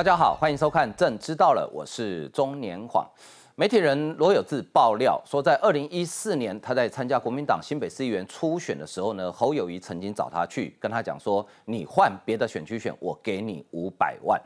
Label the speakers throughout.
Speaker 1: 大家好，欢迎收看《朕知道了》，我是中年晃。媒体人罗有志爆料说，在二零一四年，他在参加国民党新北市议员初选的时候呢，侯友谊曾经找他去，跟他讲说：“你换别的选区选，我给你五百万。”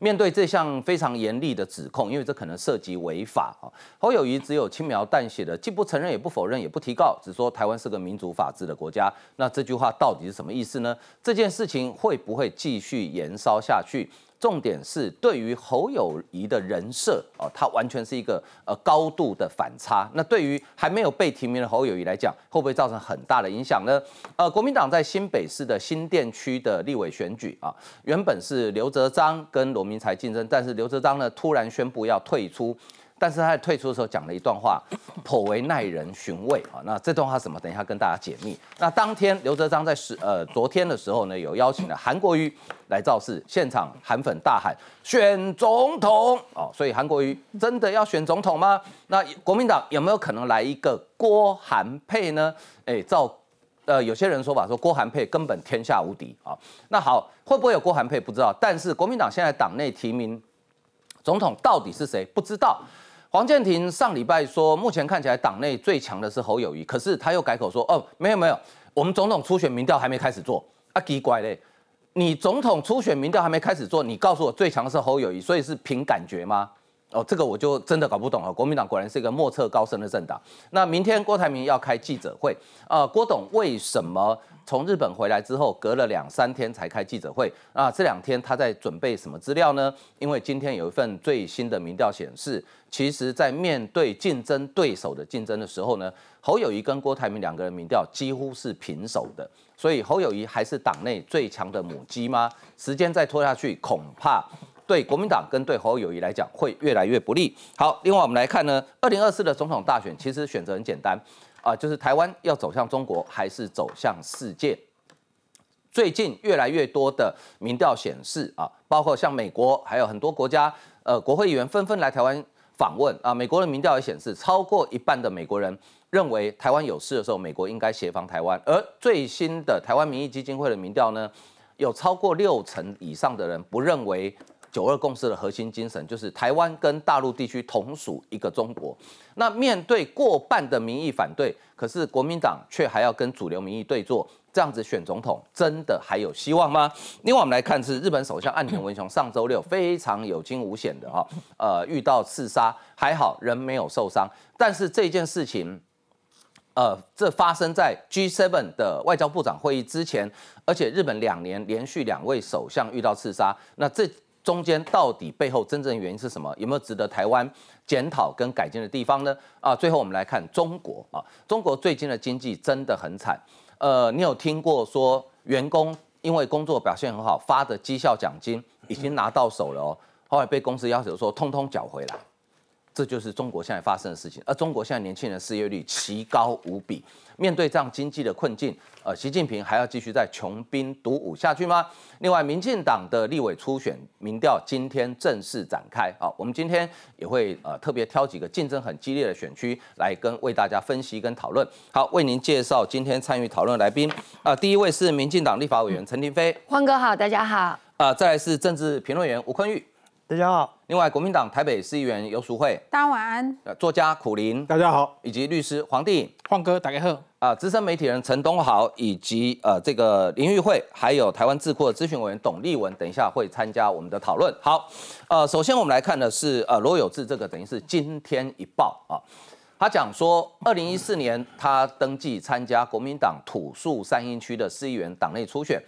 Speaker 1: 面对这项非常严厉的指控，因为这可能涉及违法啊，侯友谊只有轻描淡写的，既不承认，也不否认，也不提告，只说台湾是个民主法治的国家。那这句话到底是什么意思呢？这件事情会不会继续延烧下去？重点是对于侯友谊的人设哦，他完全是一个呃高度的反差。那对于还没有被提名的侯友谊来讲，会不会造成很大的影响呢？呃，国民党在新北市的新店区的立委选举啊，原本是刘哲章跟罗明才竞争，但是刘哲章呢突然宣布要退出。但是他在退出的时候讲了一段话，颇为耐人寻味啊。那这段话什么？等一下跟大家解密。那当天刘哲章在十呃昨天的时候呢，有邀请了韩国瑜来造势，现场韩粉大喊选总统哦。所以韩国瑜真的要选总统吗？那国民党有没有可能来一个郭韩配呢？哎，照呃有些人说法说郭韩配根本天下无敌啊。那好，会不会有郭韩配不知道。但是国民党现在党内提名总统到底是谁？不知道。黄建庭上礼拜说，目前看起来党内最强的是侯友谊，可是他又改口说，哦，没有没有，我们总统初选民调还没开始做啊，奇怪嘞，你总统初选民调还没开始做，你告诉我最强的是侯友谊，所以是凭感觉吗？哦，这个我就真的搞不懂了。国民党果然是一个莫测高深的政党。那明天郭台铭要开记者会，呃，郭董为什么从日本回来之后隔了两三天才开记者会？那，这两天他在准备什么资料呢？因为今天有一份最新的民调显示，其实在面对竞争对手的竞争的时候呢，侯友谊跟郭台铭两个人民调几乎是平手的，所以侯友谊还是党内最强的母鸡吗？时间再拖下去，恐怕。对国民党跟对侯友谊来讲会越来越不利。好，另外我们来看呢，二零二四的总统大选其实选择很简单啊，就是台湾要走向中国还是走向世界。最近越来越多的民调显示啊，包括像美国还有很多国家，呃，国会议员纷纷来台湾访问啊。美国的民调也显示，超过一半的美国人认为台湾有事的时候，美国应该协防台湾。而最新的台湾民意基金会的民调呢，有超过六成以上的人不认为。九二共识的核心精神就是台湾跟大陆地区同属一个中国。那面对过半的民意反对，可是国民党却还要跟主流民意对坐，这样子选总统真的还有希望吗？另外我们来看是日本首相岸田文雄上周六非常有惊无险的哈，呃遇到刺杀，还好人没有受伤。但是这件事情，呃，这发生在 G7 的外交部长会议之前，而且日本两年连续两位首相遇到刺杀，那这。中间到底背后真正原因是什么？有没有值得台湾检讨跟改进的地方呢？啊，最后我们来看中国啊，中国最近的经济真的很惨。呃，你有听过说员工因为工作表现很好发的绩效奖金已经拿到手了哦，后来被公司要求说通通缴回来。这就是中国现在发生的事情，而中国现在年轻人失业率奇高无比。面对这样经济的困境，呃，习近平还要继续在穷兵黩武下去吗？另外，民进党的立委初选民调今天正式展开啊，我们今天也会呃特别挑几个竞争很激烈的选区来跟为大家分析跟讨论。好，为您介绍今天参与讨论来宾啊，第一位是民进党立法委员陈廷飞，
Speaker 2: 欢哥好，大家好。
Speaker 1: 啊，再来是政治评论员吴坤玉。
Speaker 3: 大家好，
Speaker 1: 另外国民党台北市议员游淑慧，
Speaker 2: 大家晚安。
Speaker 1: 作家苦林，
Speaker 3: 大家好，
Speaker 1: 以及律师黄帝，
Speaker 4: 黄哥大家好。
Speaker 1: 啊，资深媒体人陈东豪，以及呃这个林玉慧，还有台湾智库的咨询委员董立文，等一下会参加我们的讨论。好，呃，首先我们来看的是呃罗有志这个等于是今天一报啊，他讲说，二零一四年他登记参加国民党土树三英区的市议员党内初选，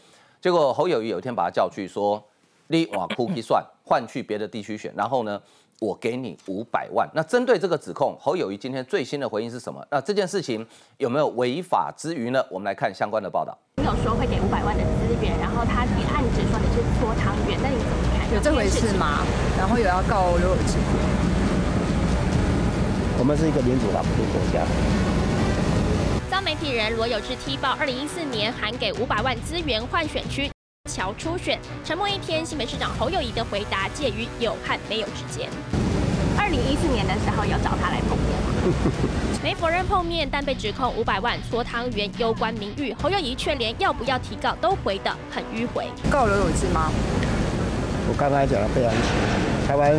Speaker 1: 结果侯友谊有一天把他叫去说。你往库去算，换去别的地区选，然后呢，我给你五百万。那针对这个指控，侯友谊今天最新的回应是什么？那这件事情有没有违法之余呢？我们来看相关的报道。
Speaker 5: 你有说会给五百万的资源，然后他你暗指说你是搓汤圆，那你怎么看？
Speaker 2: 有这回事吗？然后有要告刘友志。
Speaker 3: 我们是一个民主法治国家。
Speaker 5: 遭媒体人罗有志踢爆，二零一四年函给五百万资源换选区。乔初选沉默一天，新北市长侯友谊的回答介于有和没有之间。二零一四年的时候有找他来碰面吗？没否认碰面，但被指控五百万搓汤圆攸关名誉，侯友谊却连要不要提告都回得很迂回。
Speaker 2: 告刘有志吗？
Speaker 3: 我刚才讲的非常清楚，台湾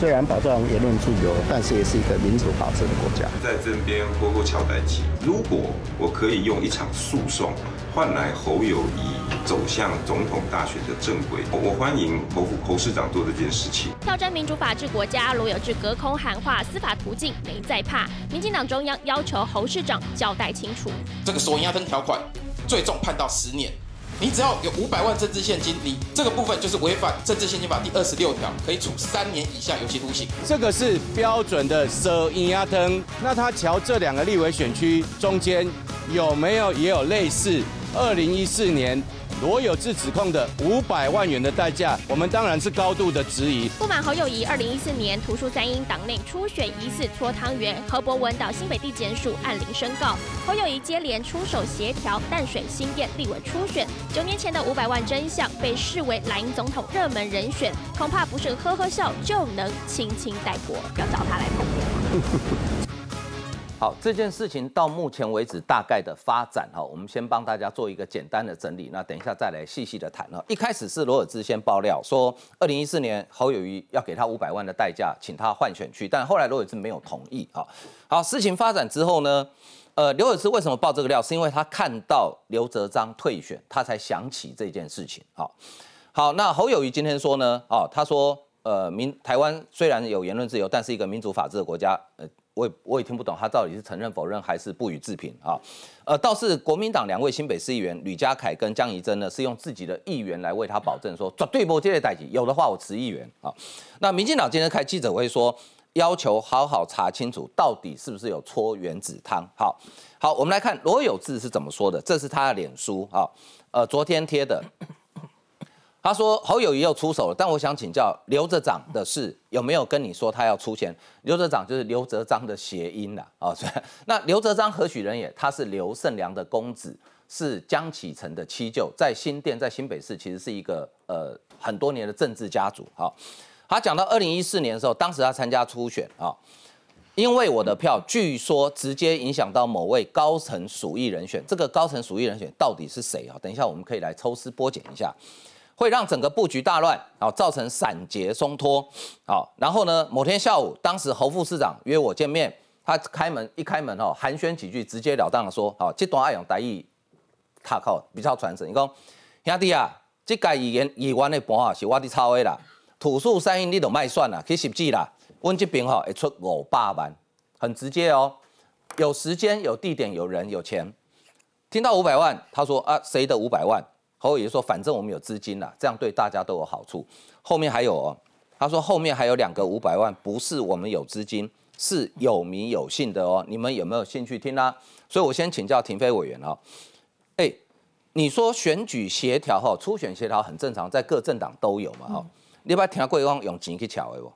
Speaker 3: 虽然保障言论自由，但是也是一个民主法治的国家。
Speaker 4: 在这边活过乔代奇，如果我可以用一场诉讼换来侯友谊走向总统大选的正轨，我欢迎侯侯市长做这件事情。
Speaker 5: 挑战民主法治国家，罗有志隔空喊话，司法途径没在怕。民进党中央要求侯市长交代清楚。
Speaker 6: 这个索银押分条款最重判到十年。你只要有五百万政治现金，你这个部分就是违反政治现金法第二十六条，可以处三年以下有期徒刑。
Speaker 7: 这个是标准的蛇银压灯。那他瞧这两个立委选区中间有没有也有类似二零一四年？罗有志指控的五百万元的代价，我们当然是高度的质疑。
Speaker 5: 不满侯友谊二零一四年图书三英党内初选疑似搓汤圆，何伯文到新北地检署按铃申告，侯友谊接连出手协调淡水新店立委初选。九年前的五百万真相被视为蓝营总统热门人选，恐怕不是呵呵笑就能轻轻带过。要找他来碰面
Speaker 1: 好，这件事情到目前为止大概的发展哈，我们先帮大家做一个简单的整理，那等一下再来细细的谈哈。一开始是罗尔兹先爆料说，二零一四年侯友谊要给他五百万的代价，请他换选区，但后来罗尔兹没有同意哈。好，事情发展之后呢，呃，刘尔兹为什么爆这个料？是因为他看到刘哲章退选，他才想起这件事情。好，好，那侯友谊今天说呢，哦，他说，呃，民台湾虽然有言论自由，但是一个民主法治的国家，呃。我也我也听不懂他到底是承认否认还是不予置评啊？呃，倒是国民党两位新北市议员吕家凯跟江宜珍呢，是用自己的议员来为他保证说绝对不接待有的话我辞议员啊。那民进党今天开记者会说，要求好好查清楚到底是不是有搓原子汤。好，好，我们来看罗有志是怎么说的，这是他的脸书啊，呃，昨天贴的。他说侯友谊又出手了，但我想请教刘哲长的事有没有跟你说他要出钱？刘哲长就是刘哲章的谐音啦，哦，那刘哲章何许人也？他是刘胜良的公子，是江启臣的七舅，在新店，在新北市其实是一个呃很多年的政治家族。哈，他讲到二零一四年的时候，当时他参加初选啊，因为我的票据说直接影响到某位高层属意人选，这个高层属意人选到底是谁啊？等一下我们可以来抽丝剥茧一下。会让整个布局大乱，好，造成散结松脱，好，然后呢，某天下午，当时侯副市长约我见面，他开门一开门哦，寒暄几句，直截了当的说，好，这段爱用台语，他靠比较传神，你讲兄弟啊，这个语言语言的盘啊是我的抄的啦，土数三音你都卖算啦，去实际啦，阮这边哈会出五百万，很直接哦，有时间有地点有人有钱，听到五百万，他说啊，谁的五百万？侯友谊说：“反正我们有资金了，这样对大家都有好处。后面还有哦，他说后面还有两个五百万，不是我们有资金，是有名有姓的哦。你们有没有兴趣听呢？所以我先请教廷飞委员哦。哎，你说选举协调哈，初选协调很正常，在各政党都有嘛哈？你不要听贵光用钱去抢的不？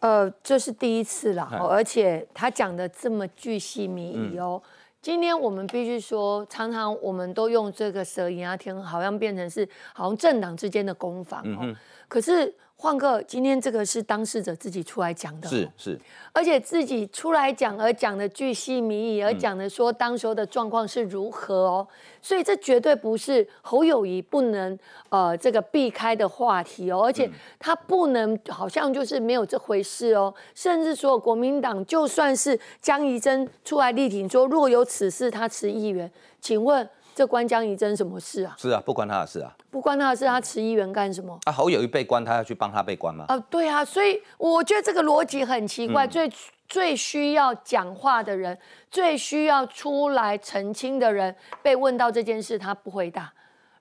Speaker 2: 呃，这是第一次啦，而且他讲的这么巨细靡遗哦。”今天我们必须说，常常我们都用这个蛇银啊天，好像变成是好像政党之间的攻防哦。可是。换个，今天这个是当事者自己出来讲的，
Speaker 1: 是是，
Speaker 2: 而且自己出来讲，而讲的巨细靡遗，而讲的说当时候的状况是如何哦，所以这绝对不是侯友谊不能呃这个避开的话题哦，而且他不能好像就是没有这回事哦，甚至说国民党就算是江宜珍出来力挺说若有此事，他辞议员，请问。这关江宜真什么事啊？
Speaker 1: 是啊，不关他的事啊。
Speaker 2: 不关他的事，他辞议员干什么？
Speaker 1: 啊，侯友谊被关，他要去帮他被关吗？
Speaker 2: 啊，对啊，所以我觉得这个逻辑很奇怪。最最需要讲话的人，最需要出来澄清的人，被问到这件事，他不回答，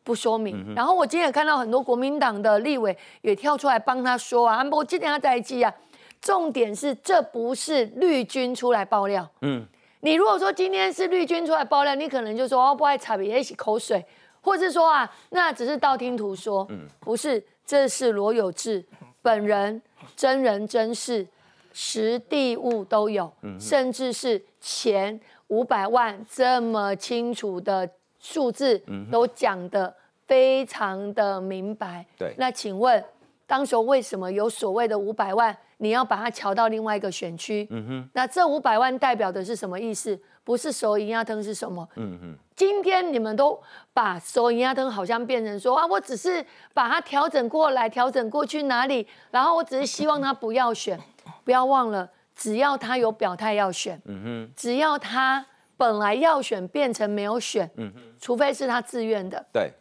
Speaker 2: 不说明。然后我今天也看到很多国民党的立委也跳出来帮他说啊，我今天他在一起啊。重点是，这不是绿军出来爆料。嗯。你如果说今天是绿军出来爆料，你可能就说哦不爱擦别起口水，或是说啊，那只是道听途说。嗯，不是，这是罗有志本人真人真事，实地物都有，嗯甚至是前五百万这么清楚的数字都讲的非常的明白。
Speaker 1: 对，
Speaker 2: 那请问当时候为什么有所谓的五百万，你要把它调到另外一个选区？嗯哼，那这五百万代表的是什么意思？不是手银压灯是什么？嗯哼，今天你们都把手银压灯好像变成说啊，我只是把它调整过来，调整过去哪里，然后我只是希望他不要选，不要忘了，只要他有表态要选，嗯哼，只要他本来要选变成没有选，嗯哼，除非是他自愿的，
Speaker 1: 对。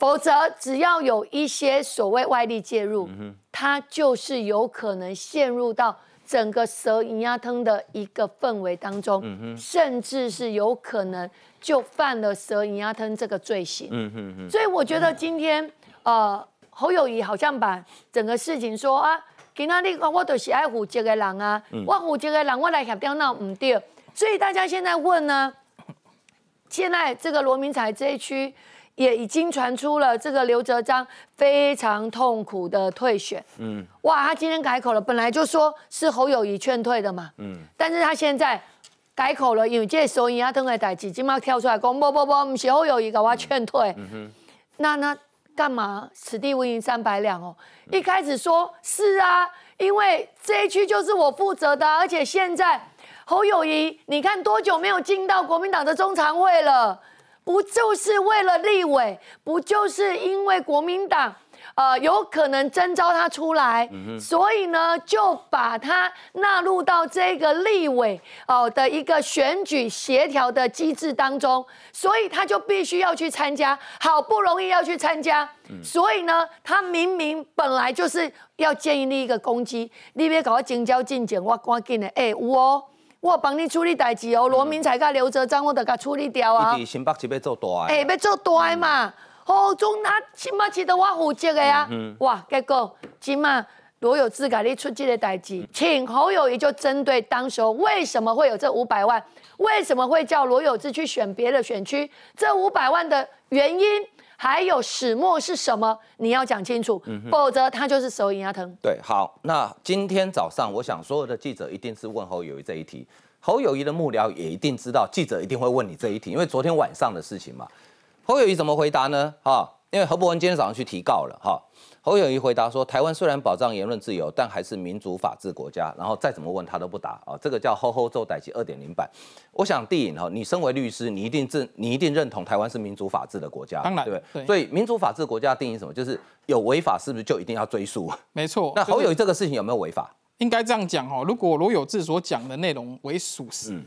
Speaker 2: 否则，只要有一些所谓外力介入，它就是有可能陷入到整个蛇银压汤的一个氛围当中，甚至是有可能就犯了蛇银压汤这个罪行。所以我觉得今天，呃，侯友谊好像把整个事情说啊，今天你我都是爱负责的人啊，我负责的人我来协调那唔对。所以大家现在问呢，现在这个罗明才这一区。也已经传出了这个刘哲章非常痛苦的退选。嗯，哇，他今天改口了，本来就说是侯友谊劝退的嘛。嗯，但是他现在改口了，因为这收银阿登的代志，今麦跳出来讲，不不不，不是侯友谊搞我劝退。嗯哼，那那干嘛？此地无银三百两哦。一开始说是啊，因为这一区就是我负责的，而且现在侯友谊，你看多久没有进到国民党的中常会了？不就是为了立委？不就是因为国民党，呃，有可能征召他出来，所以呢，就把他纳入到这个立委哦的一个选举协调的机制当中，所以他就必须要去参加，好不容易要去参加，所以呢，他明明本来就是要建立一个攻击，你别搞我精交进检，我赶紧的，哎，我。我帮你处理代志哦，罗明才甲刘哲章，我都甲处理掉啊。
Speaker 1: 伊新北市要做大
Speaker 2: 诶，要做大嘛？哦，总拿起码是得我负责的呀。哇，结果起码罗有志甲你出这个代志，请侯友谊就针对当时候为什么会有这五百万，为什么会叫罗有志去选别的选区，这五百万的原因。还有始末是什么？你要讲清楚，否则他就是手银牙疼。
Speaker 1: 对，好，那今天早上，我想所有的记者一定是问侯友谊这一题，侯友谊的幕僚也一定知道，记者一定会问你这一题，因为昨天晚上的事情嘛。侯友谊怎么回答呢？哈，因为何伯文今天早上去提告了，哈。侯友谊回答说：“台湾虽然保障言论自由，但还是民主法治国家。然后再怎么问他都不答啊，这个叫吼吼奏歹机二点零版。我想第一哈，你身为律师，你一定认你一定认同台湾是民主法治的国家，
Speaker 8: 当然
Speaker 1: 对。所以民主法治国家定义什么？就是有违法是不是就一定要追诉？
Speaker 8: 没错。
Speaker 1: 那侯友谊这个事情有没有违法？
Speaker 8: 应该这样讲哈，如果罗有志所讲的内容为属实。”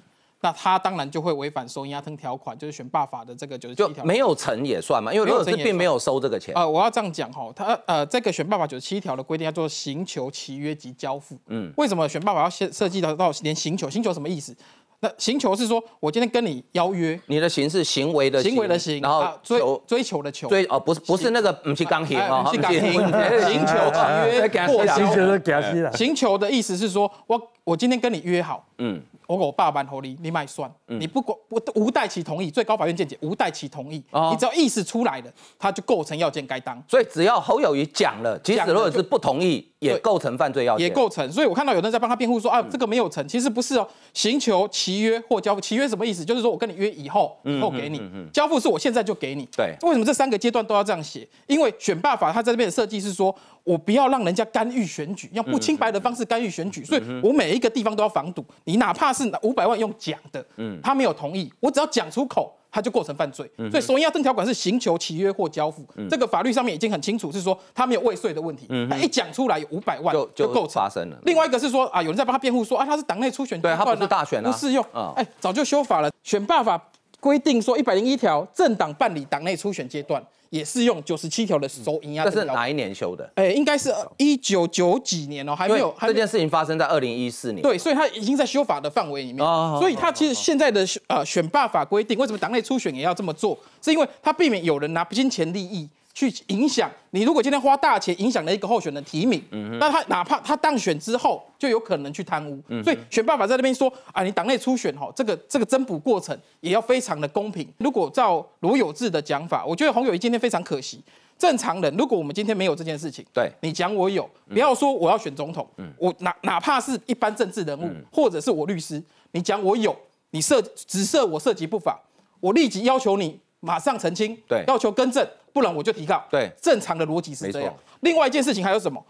Speaker 8: 那他当然就会违反收押吞条款，就是选罢法的这个九十七条。
Speaker 1: 没有成也算嘛，因为罗有志并没有收这个钱。
Speaker 8: 呃，我要这样讲哈，他呃这个选罢法九十七条的规定叫做行求契约及交付。嗯，为什么选罢法要设设计到到连行求？行求什么意思？那行求是说我今天跟你邀约，
Speaker 1: 你的行是行为的
Speaker 8: 行为的行，
Speaker 1: 然后
Speaker 8: 追追求的求，
Speaker 1: 追哦不是不是那个不是钢琴啊，
Speaker 8: 不是钢琴，行 求契约 行求的意思是说我我今天跟你约好，嗯。我我爸办合理，你买算，你不管我无待其同意，最高法院见解无待其同意，你只要意思出来了，他就构成要件该当。
Speaker 1: 所以只要侯友谊讲了，即使如果是不同意，也构成犯罪要件，
Speaker 8: 也构成。所以我看到有人在帮他辩护说啊，这个没有成，其实不是哦。行求契约或交付，契约什么意思？就是说我跟你约以后，以后给你，交付是我现在就给你。
Speaker 1: 对，
Speaker 8: 为什么这三个阶段都要这样写？因为选罢法它在这边的设计是说。我不要让人家干预选举，用不清白的方式干预选举，所以我每一个地方都要防堵。你哪怕是五百万用讲的，他没有同意，我只要讲出口，他就构成犯罪。所以收押证条款是行求契约或交付，这个法律上面已经很清楚，是说他没有未遂的问题。他一讲出来有五百万就构成
Speaker 1: 发生了。
Speaker 8: 另外一个是说啊，有人在帮他辩护说啊，他是党内初选，
Speaker 1: 对他不是大选，
Speaker 8: 不适用。哎，早就修法了，选罢法规定说一百零一条，政党办理党内初选阶段。也是用九十七条的收银压，
Speaker 1: 这是哪一年修的？
Speaker 8: 哎，应该是一九九几年哦，还没有。
Speaker 1: 这件事情发生在二零一四年。
Speaker 8: 对，所以它已经在修法的范围里面。所以它其实现在的呃选罢法规定，为什么党内初选也要这么做？是因为它避免有人拿金钱利益。去影响你，如果今天花大钱影响了一个候选人提名，那他哪怕他当选之后，就有可能去贪污。所以选办法在那边说啊，你党内初选哈，这个这个增补过程也要非常的公平。如果照罗有志的讲法，我觉得洪友谊今天非常可惜。正常人，如果我们今天没有这件事情，
Speaker 1: 对
Speaker 8: 你讲我有，不要说我要选总统，我哪哪怕是一般政治人物，或者是我律师，你讲我有，你涉只涉我涉及不法，我立即要求你。马上澄清，
Speaker 1: 对，
Speaker 8: 要求更正，不然我就提告。
Speaker 1: 对，
Speaker 8: 正常的逻辑是这样。另外一件事情还有什么？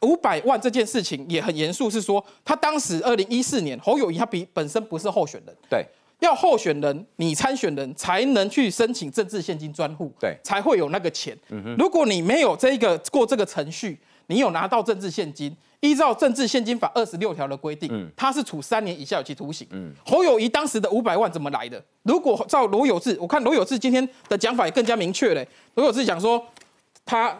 Speaker 8: 五百万这件事情也很严肃，是说他当时二零一四年侯友谊他比本身不是候选人，
Speaker 1: 对，
Speaker 8: 要候选人你参选人才能去申请政治现金专户，
Speaker 1: 对
Speaker 8: 才会有那个钱。如果你没有这个过这个程序，你有拿到政治现金，依照政治现金法二十六条的规定，他是处三年以下有期徒刑。侯友谊当时的五百万怎么来的？如果照罗有志，我看罗有志今天的讲法也更加明确嘞。罗有志讲说，他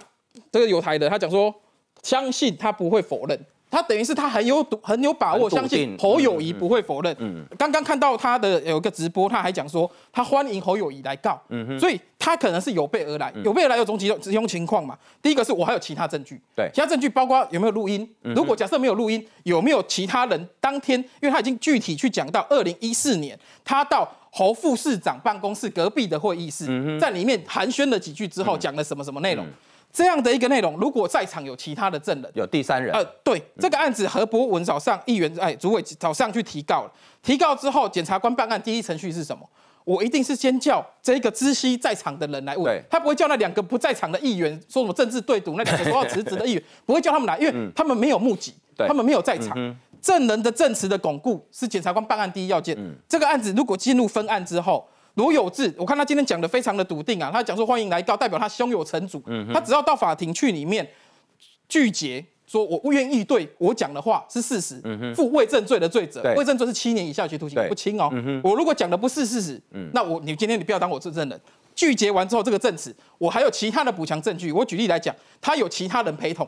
Speaker 8: 这个有台的，他讲说，相信他不会否认。他等于是他很有很有把握，相信侯友谊不会否认。嗯，刚刚看到他的有一个直播，他还讲说他欢迎侯友谊来告。嗯所以他可能是有备而来，有备而来有种几种几种情况嘛。第一个是我还有其他证据，
Speaker 1: 对
Speaker 8: 其他证据包括有没有录音。如果假设没有录音，有没有其他人当天，因为他已经具体去讲到二零一四年，他到侯副市长办公室隔壁的会议室，在里面寒暄了几句之后，讲了什么什么内容。这样的一个内容，如果在场有其他的证人，
Speaker 1: 有第三人，
Speaker 8: 呃，对，这个案子何博文早上议员哎，主委早上去提告了，提告之后，检察官办案第一程序是什么？我一定是先叫这个知悉在场的人来问，他不会叫那两个不在场的议员说什么政治对赌，那两个说要辞职的议员不会叫他们来，因为他们没有目击，
Speaker 1: 对。
Speaker 8: 他们没有在场。证人的证词的巩固是检察官办案第一要件。这个案子如果进入分案之后，罗有志，我看他今天讲的非常的笃定啊，他讲说欢迎来告，代表他胸有成竹。他只要到法庭去里面拒绝说我愿意对我讲的话是事实，负伪证罪的罪责
Speaker 1: 对，
Speaker 8: 伪证罪是七年以下有期徒刑，不轻哦。我如果讲的不是事实，那我你今天你不要当我证人。拒绝完之后，这个证词我还有其他的补强证据。我举例来讲，他有其他人陪同，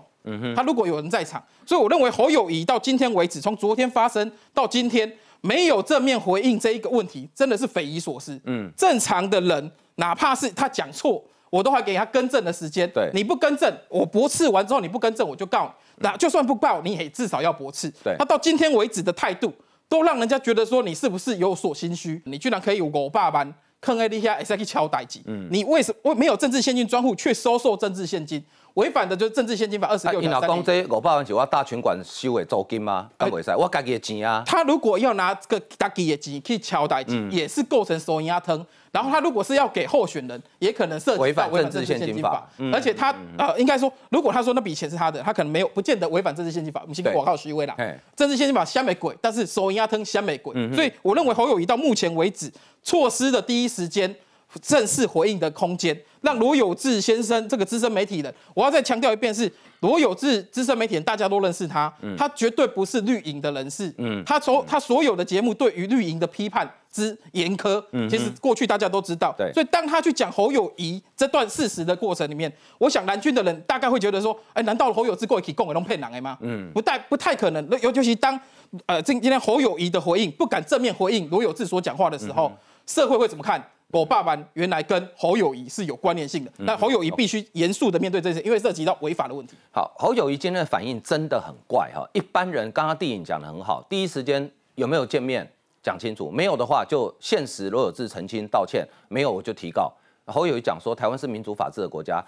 Speaker 8: 他如果有人在场，所以我认为侯友谊到今天为止，从昨天发生到今天，没有正面回应这一个问题，真的是匪夷所思。嗯，正常的人，哪怕是他讲错，我都还给他更正的时间。
Speaker 1: 对
Speaker 8: 你不更正，我驳斥完之后你不更正，我就告你。那就算不告，你也至少要驳斥。
Speaker 1: 对
Speaker 8: 他到今天为止的态度，都让人家觉得说你是不是有所心虚？你居然可以有我爸班。坑 A D 下 S 去敲代级，
Speaker 1: 嗯
Speaker 8: 你为什么没有政治现金专户却收受政治现金？违反的就是政治现金法二十六条你老。
Speaker 1: 讲这五百万是我大群管收的租金吗？敢袂使？我家己的钱啊。
Speaker 8: 他如果要拿这个大己的钱去敲代
Speaker 1: 嗯
Speaker 8: 金，也是构成收银压疼。然后他如果是要给候选人，也可能涉及
Speaker 1: 违反政治现金法嗯
Speaker 8: 而且他呃，应该说，如果他说那笔钱是他的，他可能没有，不见得违反政治现金法。我们先
Speaker 1: 对
Speaker 8: 广告虚伪啦，政治现金法香美鬼，但是收银压疼香美鬼。
Speaker 1: 嗯
Speaker 8: 所以我认为侯友谊到目前为止，措施的第一时间。正式回应的空间，让罗有志先生这个资深媒体人，我要再强调一遍是罗有志资深媒体人，大家都认识他，
Speaker 1: 嗯。
Speaker 8: 他绝对不是绿营的人士，他所他所有的节目对于绿营的批判之严苛，其实过去大家都知道，
Speaker 1: 对。
Speaker 8: 所以当他去讲侯友谊这段事实的过程里面，我想蓝军的人大概会觉得说，哎，难道侯友志过去供给弄骗人吗？嗯，不太不太可能，尤尤其当呃今今天侯友谊的回应不敢正面回应罗有志所讲话的时候，社会会怎么看？我爸爸原来跟侯友谊是有关联性的，那侯友谊必须严肃的面对这些，因为涉及到违法的问题。
Speaker 1: 好，侯友谊今天的反应真的很怪哈。一般人刚刚地影讲的很好，第一时间有没有见面讲清楚，没有的话就现实罗有志澄清道歉，没有我就提告。侯友谊讲说台湾是民主法治的国家，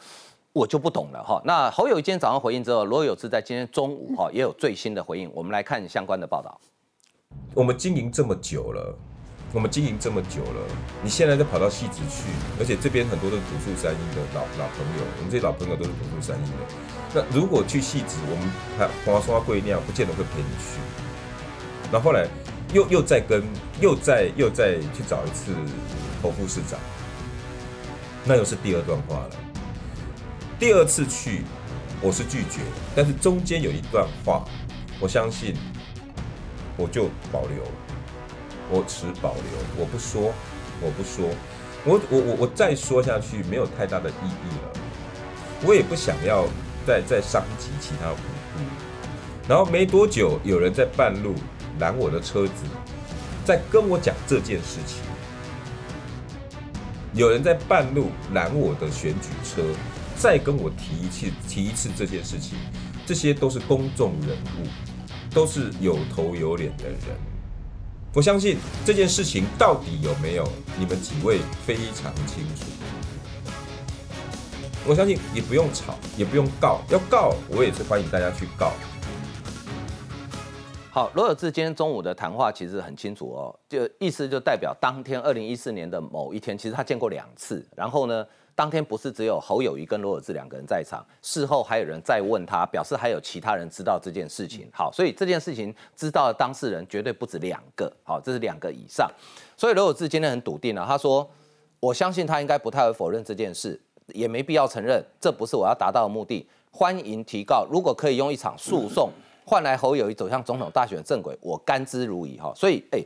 Speaker 1: 我就不懂了哈。那侯友谊今天早上回应之后，罗有志在今天中午哈也有最新的回应，我们来看相关的报道。
Speaker 4: 我们经营这么久了，我们经营这么久了，你现在再跑到戏子去，而且这边很多都是土树山阴的老老朋友，我们这些老朋友都是土树山阴的。那如果去戏子，我们还黄花贵酿，不见得会陪你去。然后来又又再跟又再又再去找一次侯副市长，那又是第二段话了。第二次去，我是拒绝，但是中间有一段话，我相信我就保留，我持保留，我不说，我不说，我我我我再说下去没有太大的意义了，我也不想要再再伤及其他无辜。然后没多久，有人在半路拦我的车子，在跟我讲这件事情。有人在半路拦我的选举车，再跟我提一次提一次这件事情，这些都是公众人物，都是有头有脸的人。我相信这件事情到底有没有，你们几位非常清楚。我相信也不用吵，也不用告，要告我也是欢迎大家去告。
Speaker 1: 好，罗有志今天中午的谈话其实很清楚哦，就意思就代表当天二零一四年的某一天，其实他见过两次，然后呢，当天不是只有侯友谊跟罗有志两个人在场，事后还有人在问他，表示还有其他人知道这件事情。好，所以这件事情知道的当事人绝对不止两个，好，这是两个以上。所以罗有志今天很笃定了，他说：“我相信他应该不太会否认这件事，也没必要承认，这不是我要达到的目的。欢迎提告，如果可以用一场诉讼换来侯友谊走向总统大选正轨，我甘之如饴。”哈，所以，哎。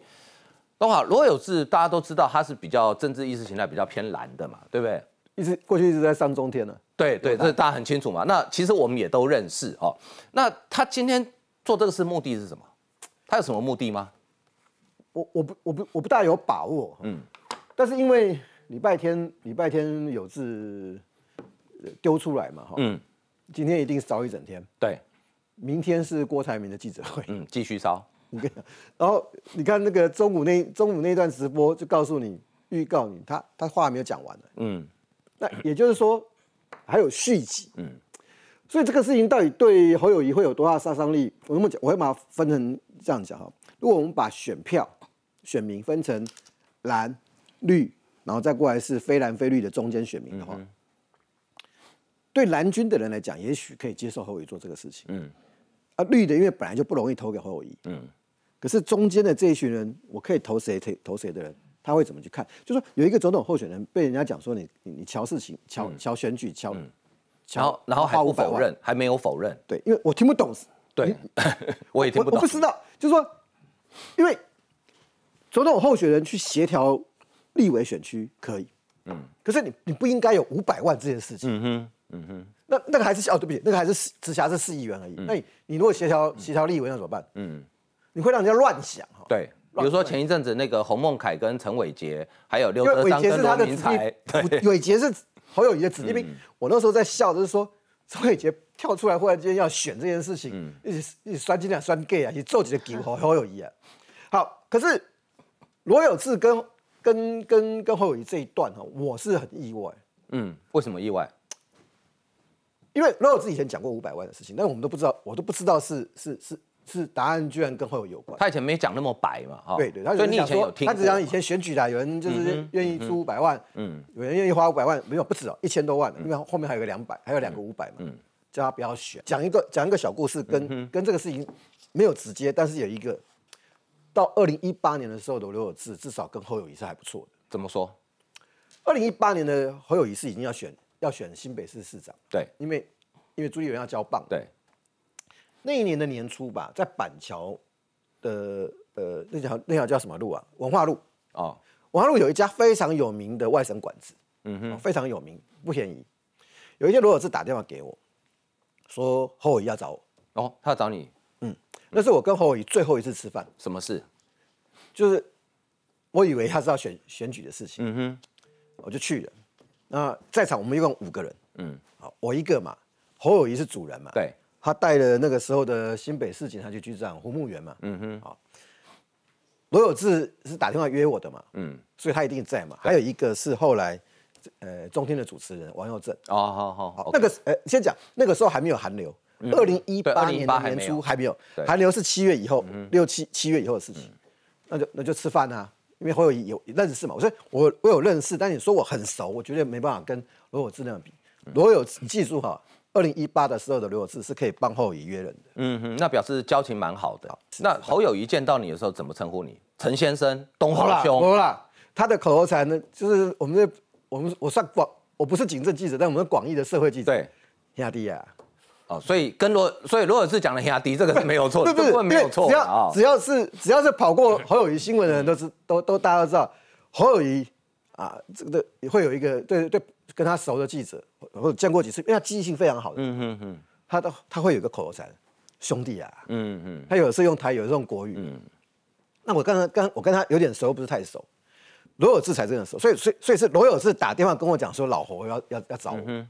Speaker 1: 东好，罗有志大家都知道他是比较政治意识形态比较偏蓝的嘛，对不对？
Speaker 9: 一直过去一直在上中天呢。
Speaker 1: 对对，这大家很清楚嘛。那其实我们也都认识哦。那他今天做这个事目的是什么？他有什么目的吗？
Speaker 9: 我我不我不我不大有把握。嗯。但是因为礼拜天礼拜天有字丢出来嘛哈。嗯。今天一定烧一整天。
Speaker 1: 对。
Speaker 9: 明天是郭台铭的记者会。
Speaker 1: 嗯，继续烧。
Speaker 9: 你跟，然后你看那个中午那中午那段直播，就告诉你预告你他他话还没有讲完呢。嗯，那也就是说还有续集。嗯，所以这个事情到底对侯友谊会有多大杀伤力？我这么讲，我会把它分成这样讲哈。如果我们把选票选民分成蓝绿，然后再过来是非蓝非绿的中间选民的话，对蓝军的人来讲，也许可以接受侯友谊做这个事情。嗯，啊绿的因为本来就不容易投给侯友谊。嗯。可是中间的这一群人，我可以投谁投投谁的人，他会怎么去看？就说有一个总统候选人被人家讲说你你你瞧事情瞧瞧选举瞧，
Speaker 1: 然后然后还不否认，还没有否认。
Speaker 9: 对，因为我听不懂。
Speaker 1: 对，我也听不懂。
Speaker 9: 我不知道，就是说，因为总统候选人去协调立委选区可以，嗯，可是你你不应该有五百万这件事情。嗯哼，嗯哼，那那个还是哦对不起，那个还是直辖市市议员而已。那你你如果协调协调立委那怎么办？嗯。你会让人家乱想哈。
Speaker 1: 对，比如说前一阵子那个洪孟凯跟陈伟杰，还有刘德章跟罗明才，
Speaker 9: 伟杰是侯友谊的子弟兵。我那时候在笑，就是说陈伟杰跳出来，忽然间要选这件事情，一直一直酸金啊，酸 gay 啊，你做几个给侯侯友谊啊。好，可是罗有志跟跟跟跟侯友谊这一段哈，我是很意外。
Speaker 1: 嗯，为什么意外？
Speaker 9: 因为罗有志以前讲过五百万的事情，但我们都不知道，我都不知道是是是。是答案居然跟后有有关。
Speaker 1: 他以前没讲那么白嘛，哈。
Speaker 9: 对对，
Speaker 1: 所以你以前有听。
Speaker 9: 他只讲以前选举的，有人就是愿意出五百万，嗯，有人愿意花五百万，没有不止哦，一千多万，因为后面还有个两百，还有两个五百嘛，嗯，叫他不要选。讲一个讲一个小故事，跟跟这个事情没有直接，但是有一个，到二零一八年的时候的刘有志，至少跟侯友谊是还不错的。
Speaker 1: 怎么说？
Speaker 9: 二零一八年的侯友谊是已经要选要选新北市市长，
Speaker 1: 对，
Speaker 9: 因为因为朱立伦要交棒，
Speaker 1: 对。
Speaker 9: 那一年的年初吧，在板桥的呃那条那条叫什么路啊？文化路啊，文化路有一家非常有名的外省馆子，嗯哼，非常有名，不便宜。有一天罗尔志打电话给我，说侯友谊要找我，
Speaker 1: 哦，他要找你，
Speaker 9: 嗯，那是我跟侯友谊最后一次吃饭。
Speaker 1: 什么事？
Speaker 9: 就是我以为他是要选选举的事情，嗯哼，我就去了。那在场我们一共五个人，嗯，好，我一个嘛，侯友谊是主人嘛，
Speaker 1: 对。
Speaker 9: 他带了那个时候的新北市警察局局长胡慕元嘛，嗯哼，好，罗有志是打电话约我的嘛，嗯，所以他一定在嘛。还有一个是后来，呃，中天的主持人王佑正，哦，好好好，那个呃，先讲那个时候还没有寒流，二零一八年的年初还没有，寒流是七月以后，六七七月以后的事情，那就那就吃饭啊，因为会有有认识嘛，我说我我有认识，但你说我很熟，我绝对没办法跟罗有志那样比。罗有，你记住哈。二零一八的时候的刘有志是可以帮侯友谊约人的，
Speaker 1: 嗯哼，那表示交情蛮好的。那侯友谊见到你的时候怎么称呼你？陈先生，东侯兄。
Speaker 9: 好了，他的口头禅呢，就是我们这我们我算广，我不是警政记者，但我们广义的社会记者。
Speaker 1: 对，
Speaker 9: 亚弟啊，
Speaker 1: 哦，所以跟罗，所以罗尔志讲的亚弟，这个是没有错，
Speaker 9: 对不对？
Speaker 1: 没有错。
Speaker 9: 只要只要是只要是跑过侯友谊新闻的人，都是都都大家都知道，侯友谊啊，这个会有一个对对。跟他熟的记者，或者见过几次，因为他记忆性非常好的，嗯嗯嗯，他都他会有一个口头禅，兄弟啊，嗯嗯，他有时候用台语，有时候用国语，嗯，那我刚刚跟我跟他有点熟，不是太熟，罗有志才真的熟，所以所以所以是罗有志打电话跟我讲说老侯要要要找我，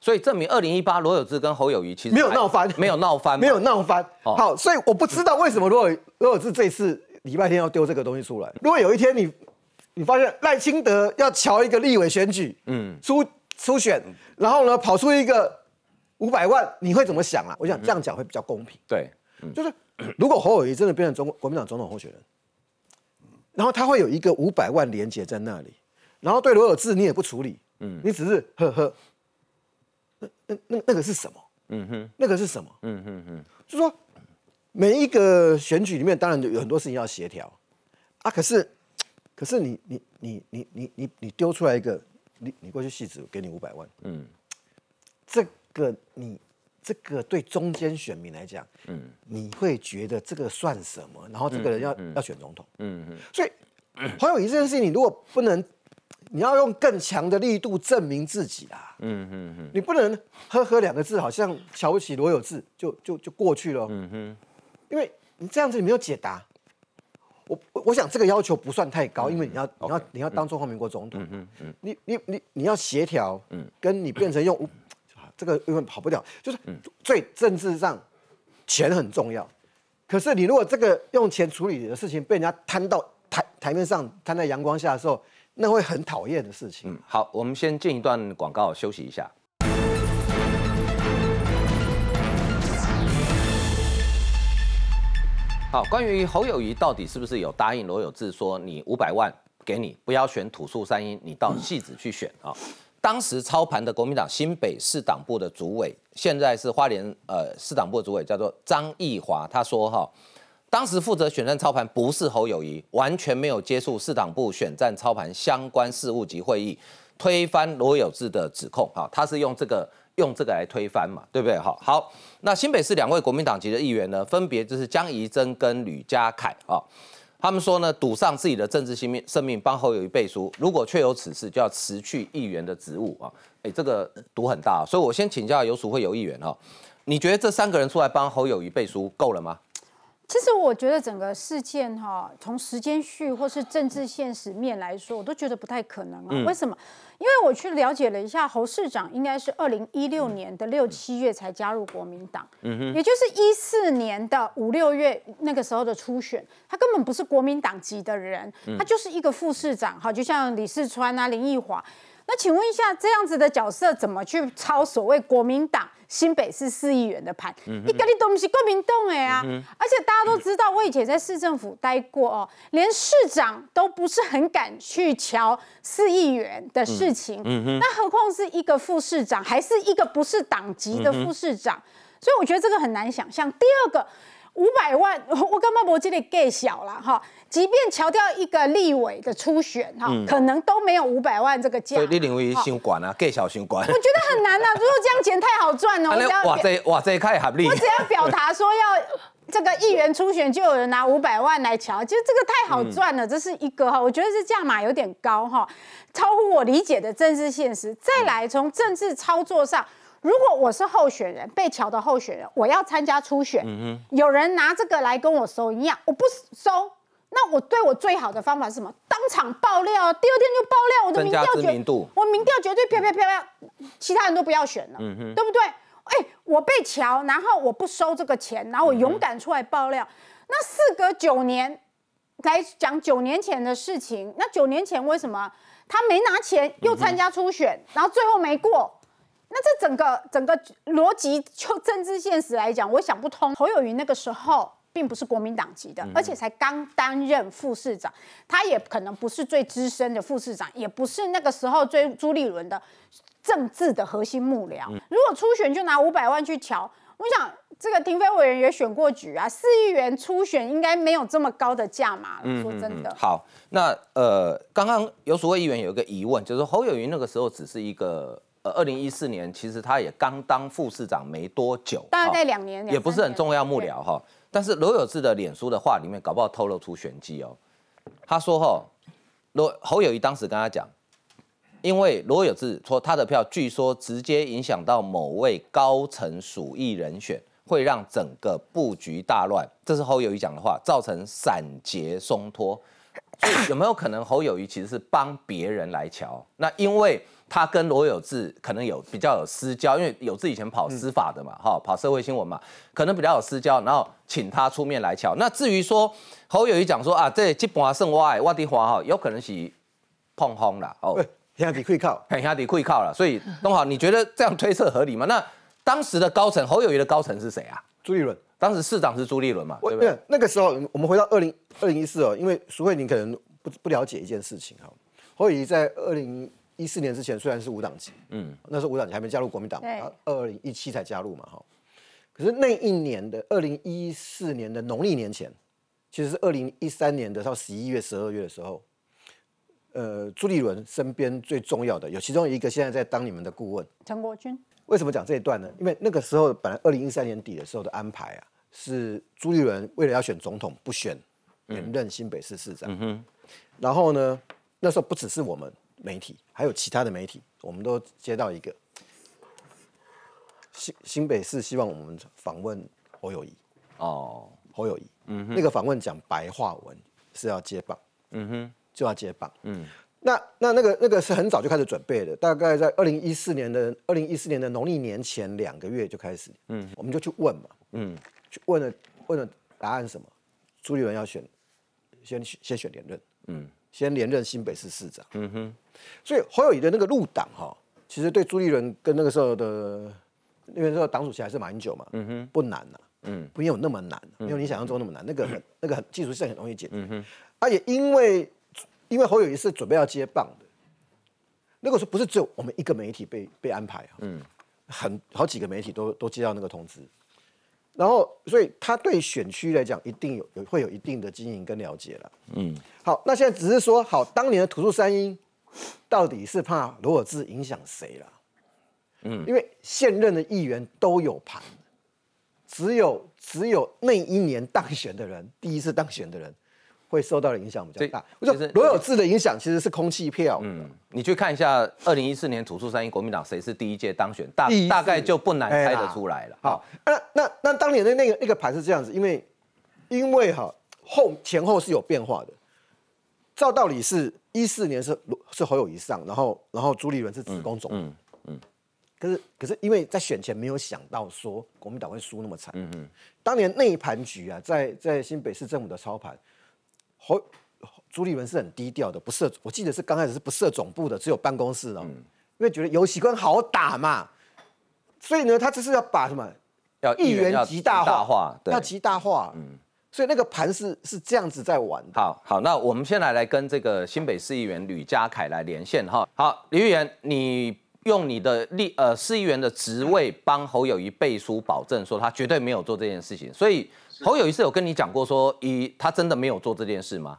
Speaker 1: 所以证明二零一八罗有志跟侯友谊其实
Speaker 9: 没有闹翻，
Speaker 1: 没有闹翻，
Speaker 9: 没有闹翻，好，所以我不知道为什么罗有罗有志这次礼拜天要丢这个东西出来，如果有一天你。你发现赖清德要瞧一个立委选举，嗯，初初选，然后呢跑出一个五百万，你会怎么想啊？我想这样讲会比较公平。
Speaker 1: 对，
Speaker 9: 就是如果侯友谊真的变成中国民党总统候选人，然后他会有一个五百万连结在那里，然后对罗有志你也不处理，嗯，你只是呵呵，那那那那个是什么？嗯哼，那个是什么？嗯哼哼，就说每一个选举里面，当然有很多事情要协调啊。可是，可是你你你你你你你丢出来一个，你你过去戏子给你五百万，嗯，这个你这个对中间选民来讲，嗯，你会觉得这个算什么？然后这个人要要选总统，嗯嗯，所以黄友谊这件事情，你如果不能。你要用更强的力度证明自己啦。嗯嗯嗯，你不能“呵呵”两个字，好像瞧不起罗有志，就就就过去了。嗯哼，因为你这样子你没有解答。我我想这个要求不算太高，因为你要你要你要当中华民国总统。嗯嗯嗯，你你你你要协调，嗯，跟你变成用这个因为跑不掉，就是最政治上钱很重要。可是你如果这个用钱处理的事情被人家摊到台台面上，摊在阳光下的时候。那会很讨厌的事情。嗯，
Speaker 1: 好，我们先进一段广告，休息一下。好，关于侯友谊到底是不是有答应罗有志说你五百万给你，不要选土树三英，你到戏子去选啊？当时操盘的国民党新北市党部的主委，现在是花莲呃市党部的主委，叫做张义华，他说哈。当时负责选战操盘不是侯友谊，完全没有接触市党部选战操盘相关事务及会议，推翻罗有志的指控。好，他是用这个用这个来推翻嘛，对不对？哈，好，那新北市两位国民党籍的议员呢，分别就是江宜珍跟吕家凯啊，他们说呢，赌上自己的政治性命生命帮侯友谊背书，如果确有此事，就要辞去议员的职务啊。哎，这个赌很大，所以我先请教有属会有议员哈，你觉得这三个人出来帮侯友谊背书够了吗？
Speaker 10: 其实我觉得整个事件哈，从时间序或是政治现实面来说，我都觉得不太可能啊。为什么？因为我去了解了一下，侯市长应该是二零一六年的六七月才加入国民党，也就是一四年的五六月那个时候的初选，他根本不是国民党籍的人，他就是一个副市长，哈，就像李世川啊、林奕华。那请问一下，这样子的角色怎么去抄所谓国民党新北市四亿元的盘？你跟你东西国民党哎啊！而且大家都知道，我以前在市政府待过哦，连市长都不是很敢去瞧四亿元的事情，那何况是一个副市长，还是一个不是党籍的副市长？所以我觉得这个很难想象。第二个。五百万，我根本不这里盖小了哈。即便调掉一个立委的初选哈，可能都没有五百万这个价。
Speaker 1: 所以你认为先管啊，盖小先管？
Speaker 10: 我觉得很难啊。如果这样钱太好赚哦，我 只要
Speaker 1: 哇这哇这太合理。
Speaker 10: 我只要表达说要这个议员初选，就有人拿五百万来瞧，其实这个太好赚了，这是一个哈。我觉得这价码有点高哈，超乎我理解的政治现实。再来从政治操作上。如果我是候选人，被桥的候选人，我要参加初选，有人拿这个来跟我收一样，我不收，那我对我最好的方法是什么？当场爆料，第二天就爆料，我的民调绝，我民调绝对飘飘飘飘，其他人都不要选了，对不对？哎，我被桥，然后我不收这个钱，然后我勇敢出来爆料，那事隔九年来讲九年前的事情，那九年前为什么他没拿钱又参加初选，然后最后没过？那这整个整个逻辑，就政治现实来讲，我想不通。侯友谊那个时候并不是国民党籍的，而且才刚担任副市长，他也可能不是最资深的副市长，也不是那个时候追朱立伦的政治的核心幕僚。如果初选就拿五百万去瞧，我想这个停飞委员也选过局啊，四亿元初选应该没有这么高的价码了。说真的。
Speaker 1: 好，那呃，刚刚有所谓议员有一个疑问，就是侯友谊那个时候只是一个。呃，二零一四年其实他也刚当副市长没多久，
Speaker 10: 大概两年，
Speaker 1: 也不是很重要幕僚哈。但是罗有志的脸书的话里面，搞不好透露出玄机哦。他说哈，罗侯友谊当时跟他讲，因为罗有志说他的票据说直接影响到某位高层属意人选，会让整个布局大乱。这是侯友谊讲的话，造成散结松脱。所以有没有可能侯友谊其实是帮别人来瞧？那因为。他跟罗有志可能有比较有私交，因为有志以前跑司法的嘛，哈，跑社会新闻嘛，可能比较有私交，然后请他出面来瞧。那至于说侯友谊讲说啊，这基本上剩我的话哈，有可能是碰轰了哦，
Speaker 9: 兄弟可以靠，
Speaker 1: 兄弟可以靠了。所以东豪，你觉得这样推测合理吗？那当时的高层侯友谊的高层是谁啊？
Speaker 9: 朱立伦，
Speaker 1: 当时市长是朱立伦嘛？对不对？
Speaker 9: 那个时候我们回到二零二零一四哦，因为苏慧宁可能不不了解一件事情哈，侯友谊在二零。一四年之前虽然是无党籍，嗯，那时候无党籍还没加入国民党，二零一七才加入嘛，哈。可是那一年的二零一四年的农历年前，其实是二零一三年的到十一月、十二月的时候，呃，朱立伦身边最重要的有其中一个现在在当你们的顾问
Speaker 10: 陈国军。
Speaker 9: 为什么讲这一段呢？因为那个时候本来二零一三年底的时候的安排啊，是朱立伦为了要选总统不选连任新北市市长，嗯哼，然后呢，那时候不只是我们媒体，还有其他的媒体，我们都接到一个。新新北市希望我们访问侯友谊哦，侯友谊，嗯哼，那个访问讲白话文是要接棒，嗯哼，就要接棒，嗯，那那那个那个是很早就开始准备的，大概在二零一四年的二零一四年的农历年前两个月就开始，嗯，我们就去问嘛，嗯，去问了问了答案什么，朱立伦要选，先先选连任，嗯，先连任新北市市长，嗯哼，所以侯友谊的那个入党哈，其实对朱立伦跟那个时候的。因为说党主席还是马英九嘛，嗯哼，不难呐，嗯，没有那么难，没有你想象中那么难，那个很 那个很技术性很容易解决，嗯哼，而且因为因为侯友谊是准备要接棒的，那个时候不是只有我们一个媒体被被安排啊，嗯，很好几个媒体都都接到那个通知，然后所以他对选区来讲一定有有会有一定的经营跟了解了，嗯，好，那现在只是说好当年的土著三英到底是怕罗尔兹影响谁了？嗯，因为现任的议员都有盘，只有只有那一年当选的人，第一次当选的人，会受到的影响比较大。我说罗有志的影响其实是空气票。嗯，
Speaker 1: 你去看一下二零一四年土著三一国民党谁是第一届当选，大大概就不难猜得出来了。
Speaker 9: 好，那那那当年的那个那个盘是这样子，因为因为哈后前后是有变化的。照道理是一四年是是侯友谊上，然后然后朱立伦是职工总。嗯嗯。可是，可是因为在选前没有想到说国民党会输那么惨。嗯嗯。当年那一盘局啊，在在新北市政府的操盘，侯朱立伦是很低调的，不设。我记得是刚开始是不设总部的，只有办公室哦。嗯。因为觉得游戏官好打嘛，所以呢，他这是要把什么
Speaker 1: 要
Speaker 9: 议员极大
Speaker 1: 化，
Speaker 9: 要极大化。嗯。所以那个盘是是这样子在玩。
Speaker 1: 好好，那我们先来来跟这个新北市议员吕家凯来连线哈。好，吕议员，你。用你的立呃市议员的职位帮侯友谊背书保证，说他绝对没有做这件事情。所以侯友谊是有跟你讲过说，以他真的没有做这件事吗？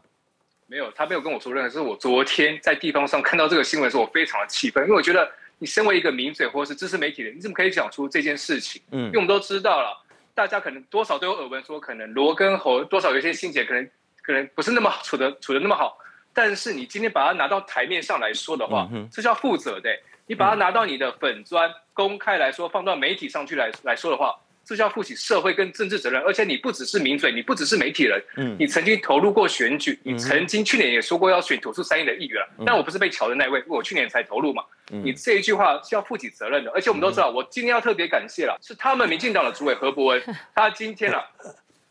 Speaker 11: 没有，他没有跟我说任何。是我昨天在地方上看到这个新闻的时候，我非常的气愤，因为我觉得你身为一个名嘴或者是知识媒体人，你怎么可以讲出这件事情？嗯，因为我们都知道了，大家可能多少都有耳闻，说可能罗跟侯多少有些心结，可能可能不是那么处的处的那么好。但是你今天把它拿到台面上来说的话，这是要负责的。你把它拿到你的粉砖公开来说，放到媒体上去来来说的话，这叫负起社会跟政治责任。而且你不只是名嘴，你不只是媒体人，嗯，你曾经投入过选举，你曾经去年也说过要选土著三亿的议员，但我不是被瞧的那位，我去年才投入嘛。你这一句话是要负起责任的。而且我们都知道，我今天要特别感谢了，是他们民进党的主委何伯文，他今天啊。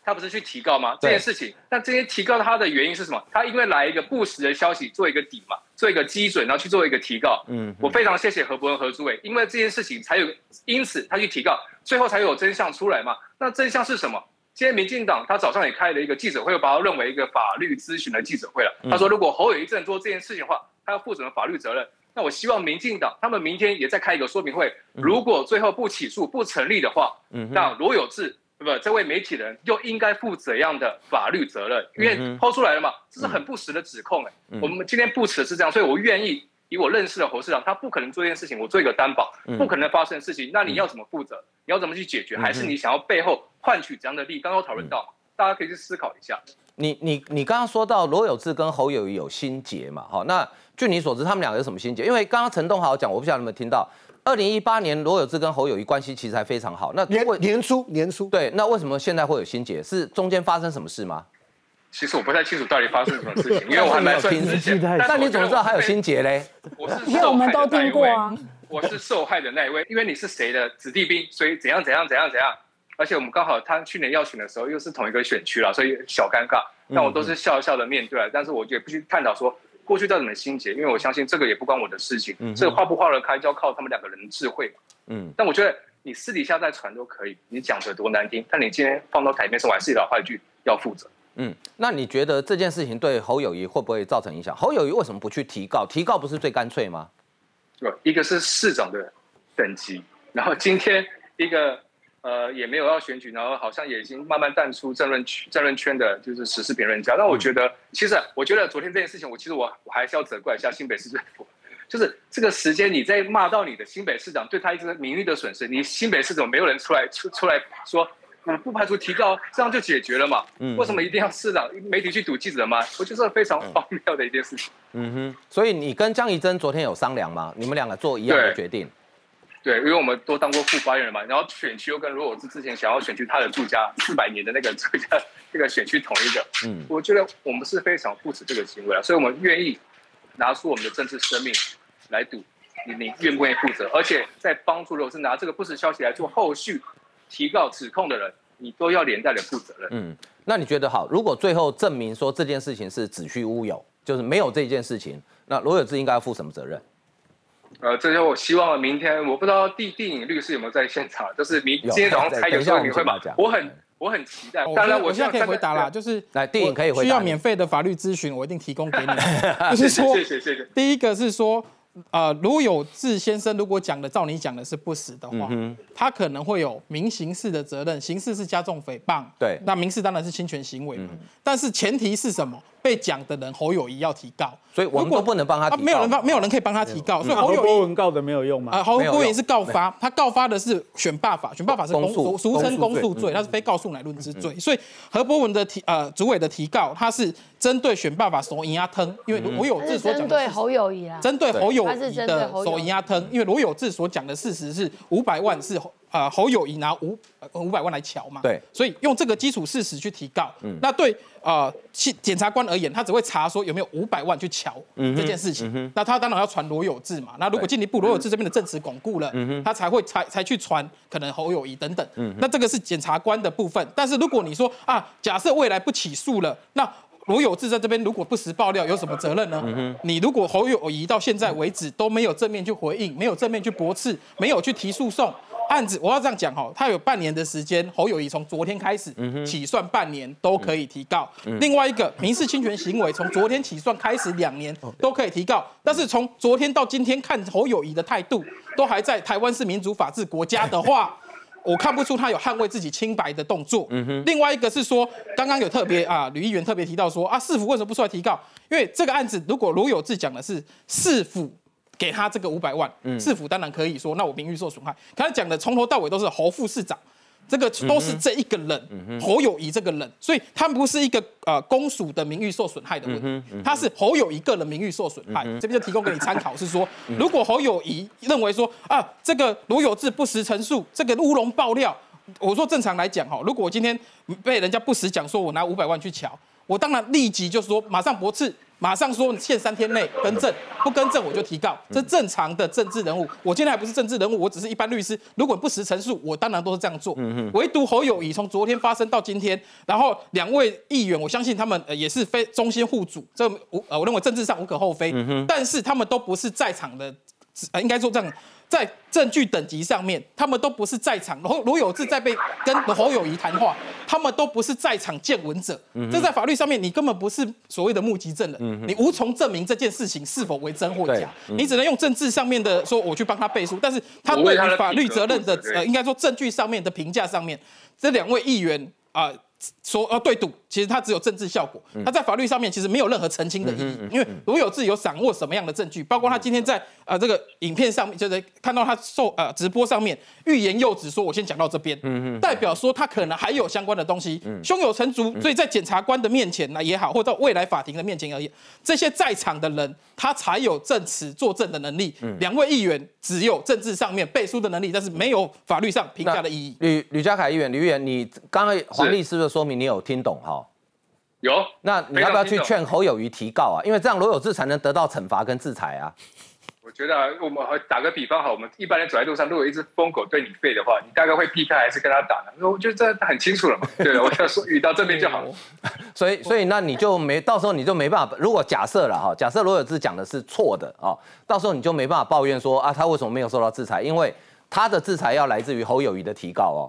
Speaker 11: 他不是去提告吗？这件事情，那这些提告他的原因是什么？他因为来一个不实的消息做一个底嘛，做一个基准，然后去做一个提告。嗯，我非常谢谢何伯文何主委，因为这件事情才有，因此他去提告，最后才有真相出来嘛。那真相是什么？今天民进党他早上也开了一个记者会，把他认为一个法律咨询的记者会了。他说，如果侯友谊正做这件事情的话，他要负什么法律责任？那我希望民进党他们明天也再开一个说明会，如果最后不起诉不成立的话，那罗有志。不，这位媒体人又应该负怎样的法律责任？因为抛出来了嘛，这是很不实的指控哎。我们今天不耻是这样，所以我愿意以我认识的侯市长，他不可能做这件事情，我做一个担保，不可能发生的事情。那你要怎么负责？你要怎么去解决？还是你想要背后换取怎样的利益？刚刚讨论到，大家可以去思考一下。
Speaker 1: 你你你刚刚说到罗有志跟侯友谊有心结嘛？好，那据你所知，他们两个有什么心结？因为刚刚陈东豪讲，我不晓得你们听到。二零一八年罗有志跟侯友谊关系其实还非常好。那
Speaker 9: 年年初年初
Speaker 1: 对，那为什么现在会有心结？是中间发生什么事吗？
Speaker 11: 其实我不太清楚到底发生什么事情，因为我还没有听之前。
Speaker 1: 那你怎么知道还有心结嘞？
Speaker 11: 我是那我们都听过啊，我是受害的那一位，因为你是谁的子弟兵，所以怎样怎样怎样怎样。而且我们刚好他去年要选的时候又是同一个选区了，所以小尴尬。但我都是笑笑的面对，但是我也不去探讨说。过去到底的心结，因为我相信这个也不关我的事情，这个画不画得开就要靠他们两个人的智慧嘛。嗯，但我觉得你私底下再传都可以，你讲的多难听，但你今天放到台面上，还是老话一句，要负责。
Speaker 1: 嗯，那你觉得这件事情对侯友谊会不会造成影响？侯友谊为什么不去提告？提告不是最干脆吗？
Speaker 11: 不，一个是市长的等级，然后今天一个呃也没有要选举，然后好像也已经慢慢淡出政论圈、政论圈的，就是时事评论家。那我觉得，其实我觉得昨天这件事情，我其实我我还是要责怪一下新北市政府，就是这个时间你在骂到你的新北市长，对他一个名誉的损失，你新北市长没有人出来出出来说。我不排除提高，这样就解决了嘛？嗯，为什么一定要市长、媒体去堵记者吗？我觉得非常荒谬的一件事情。
Speaker 1: 嗯哼，所以你跟江宜珍昨天有商量吗？你们两个做一样的决定？
Speaker 11: 对，因为我们都当过副发言人嘛，然后选区又跟罗有志之前想要选区他的住家四百年的那个住家那个选区同一个。嗯，我觉得我们是非常不耻这个行为啊，所以我们愿意拿出我们的政治生命来赌，你你愿不愿意负责？而且在帮助罗有志拿这个不实消息来做后续。提告指控的人，你都要连带的负责任。嗯，
Speaker 1: 那你觉得好？如果最后证明说这件事情是子虚乌有，就是没有这件事情，那罗有志应该要负什么责任？
Speaker 11: 呃，这就我希望明天，我不知道地地影律师有没有在现场，就是明今天早上开有时候你会吗？我很我很期待。
Speaker 8: 当然，我现在可以回答了，就是
Speaker 1: 来电影可以回答。
Speaker 8: 需要免费的法律咨询，我一定提供给你。就是说，
Speaker 11: 谢谢谢谢。
Speaker 8: 第一个是说。呃，卢有志先生如果讲的照你讲的是不实的话，他可能会有民刑事的责任，刑事是加重诽谤，
Speaker 1: 对，
Speaker 8: 那民事当然是侵权行为嘛，但是前提是什么？被讲的人侯友谊要提告，
Speaker 1: 所以我们都不能帮他提告，
Speaker 8: 没有人帮，没有人可以帮他提告，所以
Speaker 12: 侯友谊告的没有用吗？
Speaker 8: 啊，侯友谊是告发，他告发的是选罢法，选罢法是公诉，俗称公诉罪，他是非告诉乃论之罪，所以何伯文的提呃主委的提告，他是针对选罢法所银压吞，因为罗有志所讲的
Speaker 2: 针对侯友谊啊，
Speaker 8: 针对侯友谊的所银压吞，因为罗有志所讲的事实是五百万是。呃，侯友谊拿五五百万来瞧嘛，
Speaker 1: 对，
Speaker 8: 所以用这个基础事实去提告，嗯，那对呃检检察官而言，他只会查说有没有五百万去瞧这件事情，那他当然要传罗有志嘛，那如果进一步罗有志这边的证词巩固了，他才会才才去传可能侯友谊等等，那这个是检察官的部分，但是如果你说啊，假设未来不起诉了，那罗有志在这边如果不实爆料，有什么责任呢？你如果侯友谊到现在为止都没有正面去回应，没有正面去驳斥，没有去提诉讼。案子我要这样讲哈，他有半年的时间，侯友谊从昨天开始起算半年都可以提告。另外一个民事侵权行为，从昨天起算开始两年都可以提告。但是从昨天到今天看侯友谊的态度，都还在台湾是民主法治国家的话，我看不出他有捍卫自己清白的动作。另外一个是说，刚刚有特别啊，吕议员特别提到说啊，市府为什么不出来提告？因为这个案子如果卢有志讲的是市府。给他这个五百万，市府当然可以说，那我名誉受损害。他讲的从头到尾都是侯副市长，这个都是这一个人，侯友谊这个人，所以他不是一个呃公署的名誉受损害的问题，他是侯友谊个人名誉受损害。这边就提供给你参考，是说如果侯友谊认为说啊，这个罗有志不实陈述，这个乌龙爆料，我说正常来讲哈，如果我今天被人家不实讲说我拿五百万去瞧，我当然立即就说马上驳斥。马上说限三天内更正，不更正我就提告，这正常的政治人物。我今天还不是政治人物，我只是一般律师。如果不实陈述，我当然都是这样做。唯独侯友谊从昨天发生到今天，然后两位议员，我相信他们也是非忠心护主，这无呃，我认为政治上无可厚非。但是他们都不是在场的，呃，应该说这样。在证据等级上面，他们都不是在场。罗罗有志在被跟侯友谊谈话，他们都不是在场见闻者。这在法律上面，你根本不是所谓的目击证人，你无从证明这件事情是否为真或假。你只能用政治上面的说，我去帮他背书。但是他对于法律责任的，呃，应该说证据上面的评价上面，这两位议员啊。说呃对赌，其实它只有政治效果，它在法律上面其实没有任何澄清的意义，因为卢有志有掌握什么样的证据，包括他今天在呃这个影片上面，就是看到他受呃直播上面欲言又止，说我先讲到这边，代表说他可能还有相关的东西，胸有成竹，所以在检察官的面前呢也好，或者未来法庭的面前而言，这些在场的人他才有证词作证的能力，两位议员只有政治上面背书的能力，但是没有法律上评价的意义。
Speaker 1: 吕吕家凯议员，吕议员，你刚刚黄律师的说明你有听懂哈？
Speaker 11: 有。
Speaker 1: 那你要不要去劝侯友谊提告啊？因为这样罗有志才能得到惩罚跟制裁啊。
Speaker 11: 我觉得我们打个比方哈，我们一般人走在路上，如果一只疯狗对你吠的话，你大概会避开还是跟他打呢？我觉得这很清楚了嘛。对，我想说遇到这边就好了。
Speaker 1: 所以，所以那你就没到时候你就没办法。如果假设了哈，假设罗有志讲的是错的啊，到时候你就没办法抱怨说啊，他为什么没有受到制裁？因为他的制裁要来自于侯友谊的提告哦。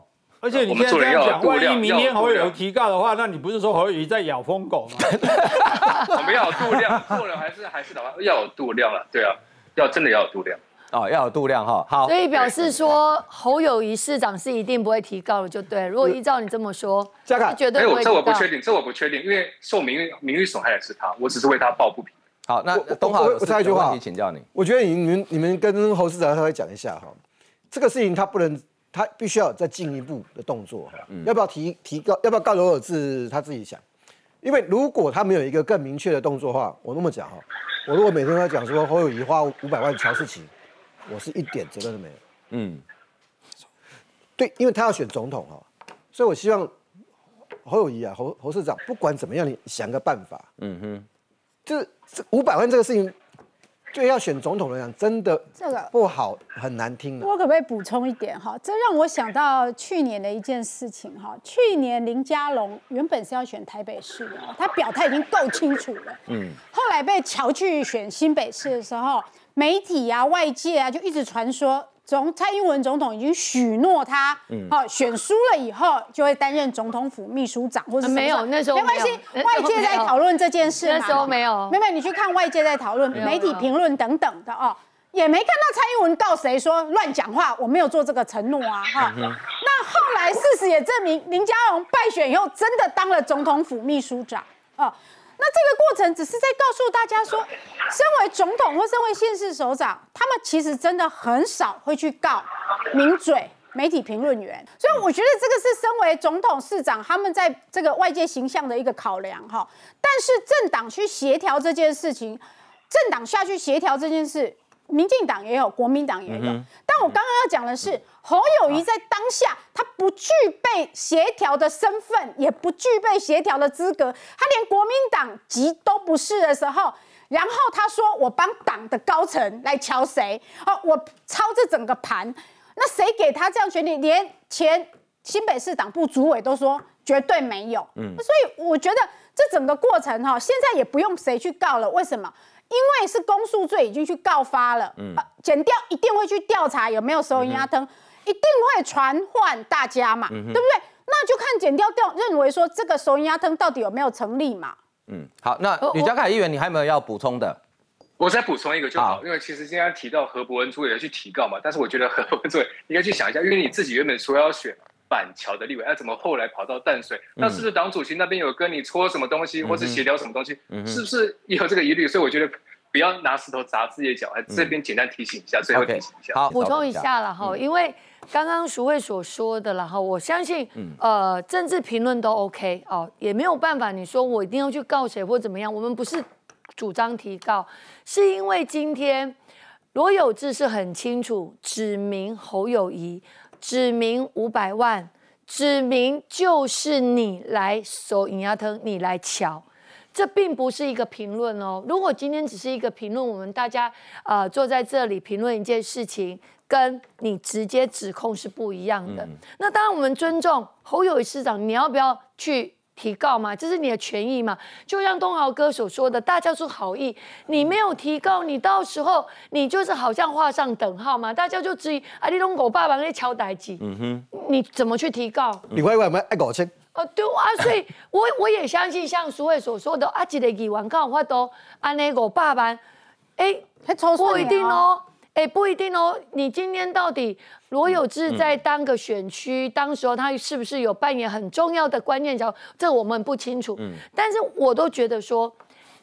Speaker 12: 而且你现在这样讲，万一明天侯友提告的话，那你不是说侯友在咬疯狗吗？
Speaker 11: 我们要有度量，做人还是还是的话要有度量了，对啊，要真的要有度量。
Speaker 1: 哦，要有度量哈。好，
Speaker 2: 所以表示说侯友谊市长是一定不会提告的，就对。如果依照你这么说，
Speaker 9: 嘉凯
Speaker 2: 绝对不会
Speaker 11: 这我不确定，这我不确定，因为受名誉名誉损害的是他，我只是为他抱不平。
Speaker 1: 好，那东豪，
Speaker 9: 我插一句话，
Speaker 1: 请教你。
Speaker 9: 我觉得你们你们跟侯市长稍微讲一下哈，这个事情他不能，他必须要再进一步的动作哈，要不要提提高，要不要告罗尔志他自己想，因为如果他没有一个更明确的动作的话，我那么讲哈，我如果每天都讲说侯友谊花五百万乔事情，我是一点责任都没有。嗯，对，因为他要选总统哈，所以我希望侯友谊啊，侯侯市长不管怎么样，你想个办法。嗯哼。就是五百万这个事情，对要选总统来讲，真的这个不好，很难听
Speaker 10: 我可不可以补充一点哈？这让我想到去年的一件事情哈。去年林佳龙原本是要选台北市的，他表态已经够清楚了。嗯。后来被乔去选新北市的时候，媒体啊、外界啊就一直传说。总蔡英文总统已经许诺他，好选输了以后就会担任总统府秘书长，或者
Speaker 2: 没有那时候
Speaker 10: 没关系，外界在讨论这件事
Speaker 2: 那时候没有，
Speaker 10: 妹妹你去看外界在讨论，媒体评论等等的哦，也没看到蔡英文告谁说乱讲话，我没有做这个承诺啊哈。那后来事实也证明，林佳龙败选以后真的当了总统府秘书长哦。那这个过程只是在告诉大家说，身为总统或身为县市首长，他们其实真的很少会去告名嘴、媒体评论员。所以我觉得这个是身为总统、市长他们在这个外界形象的一个考量哈。但是政党去协调这件事情，政党下去协调这件事。民进党也有，国民党也有，但我刚刚要讲的是，侯友谊在当下他不具备协调的身份，也不具备协调的资格，他连国民党籍都不是的时候，然后他说我帮党的高层来瞧谁，哦，我操这整个盘，那谁给他这样权利？连前新北市党部主委都说绝对没有，嗯，所以我觉得这整个过程哈，现在也不用谁去告了，为什么？因为是公诉罪已经去告发了，嗯，检调一定会去调查有没有收银压灯，一定会传唤大家嘛，对不对？那就看检调调认为说这个收银压灯到底有没有成立嘛。
Speaker 1: 嗯，好，那吕家凯议员，你还有没有要补充的？
Speaker 11: 我再补充一个就好，因为其实今天提到何伯文主委要去提告嘛，但是我觉得何伯文主委应该去想一下，因为你自己原本说要选。板桥的立委，哎，怎么后来跑到淡水？那是不是党主席那边有跟你搓什么东西，或是协调什么东西？是不是也有这个疑虑？所以我觉得不要拿石头砸自己的脚。哎，这边简单提醒一下，最后提醒一下，
Speaker 1: 好，
Speaker 2: 补充一下了哈。因为刚刚淑慧所说的了哈，我相信，呃，政治评论都 OK 哦，也没有办法。你说我一定要去告谁或怎么样？我们不是主张提告，是因为今天罗有志是很清楚指明侯友谊。指明五百万，指明就是你来收银牙疼，你来瞧，这并不是一个评论哦。如果今天只是一个评论，我们大家呃坐在这里评论一件事情，跟你直接指控是不一样的。那当然，我们尊重侯友谊市长，你要不要去？提告嘛，这是你的权益嘛？就像东豪哥所说的，大家是好意，你没有提告，你到时候你就是好像画上等号嘛？大家就质疑啊，你弄狗爸爸那敲代机，嗯哼，你怎么去提告？
Speaker 9: 你会为什么爱搞清？
Speaker 2: 哦，对啊，所以我 我也相信像苏伟所说的，啊，一个议员靠法都安那个爸爸，哎，不一定哦。哎，不一定哦。你今天到底罗有志在当个选区，当时候他是不是有扮演很重要的关键角？这我们不清楚。嗯，但是我都觉得说，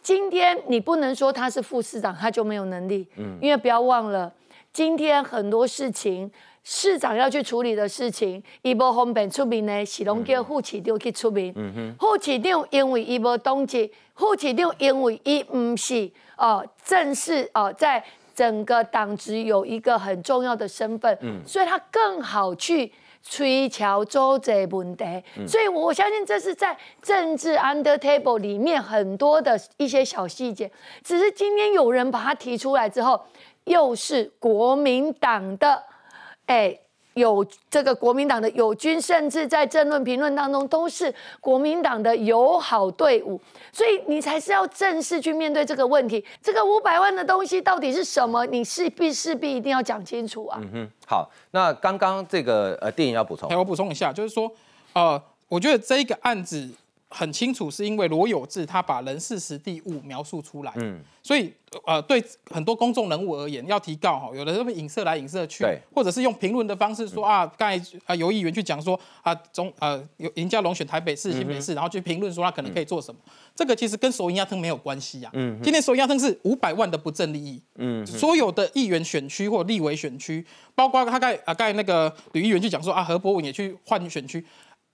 Speaker 2: 今天你不能说他是副市长，他就没有能力。嗯，因为不要忘了，今天很多事情市长要去处理的事情，一波方便出名呢，是拢叫副市长去出名。嗯哼，副市长因为一波东西，副市长因为伊唔是哦正式哦在。整个党职有一个很重要的身份，嗯，所以他更好去推敲周这问题，所以我相信这是在政治 under table 里面很多的一些小细节，只是今天有人把它提出来之后，又是国民党的，哎。有这个国民党的友军，甚至在政论评论当中都是国民党的友好队伍，所以你才是要正式去面对这个问题。这个五百万的东西到底是什么？你势必势必一定要讲清楚啊。嗯哼，
Speaker 1: 好，那刚刚这个呃电影要补充，
Speaker 8: 我补充一下，就是说，呃，我觉得这一个案子。很清楚，是因为罗有志他把人事实地物描述出来，嗯，所以呃，对很多公众人物而言，要提告哈，有的时候影射来影射去，或者是用评论的方式说啊，刚才啊有议员去讲说啊，中呃有林佳龙选台北市、新北市，然后去评论说他可能可以做什么，这个其实跟首银压腾没有关系啊，嗯，今天首银压腾是五百万的不正利益，嗯，所有的议员选区或立委选区，包括他盖啊盖那个吕议员去讲说啊，何伯文也去换选区。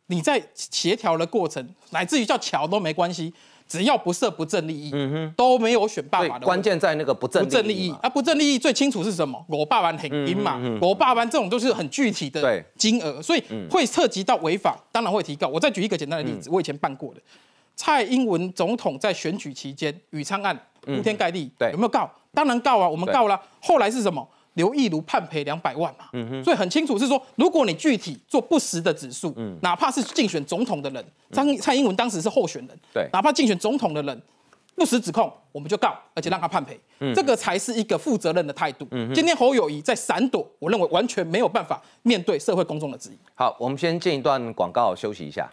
Speaker 8: 你在协调的过程，乃至于叫桥都没关系，只要不设不正利益，嗯哼，都没有选爸爸的。
Speaker 1: 关键在那个不正不正利益
Speaker 8: 啊，不正利益最清楚是什么？我爸爸很阴嘛，我爸爸这种都是很具体的金额，所以会涉及到违法，当然会提告。我再举一个简单的例子，我以前办过的，蔡英文总统在选举期间，宇昌案铺天盖地，有没有告？当然告啊，我们告了。后来是什么？刘义如判赔两百万嘛，所以很清楚是说，如果你具体做不实的指数，哪怕是竞选总统的人，张蔡英文当时是候选人，
Speaker 1: 对，
Speaker 8: 哪怕竞选总统的人不实指控，我们就告，而且让他判赔，这个才是一个负责任的态度。今天侯友谊在闪躲，我认为完全没有办法面对社会公众的质疑。
Speaker 1: 好，我们先进一段广告休息一下。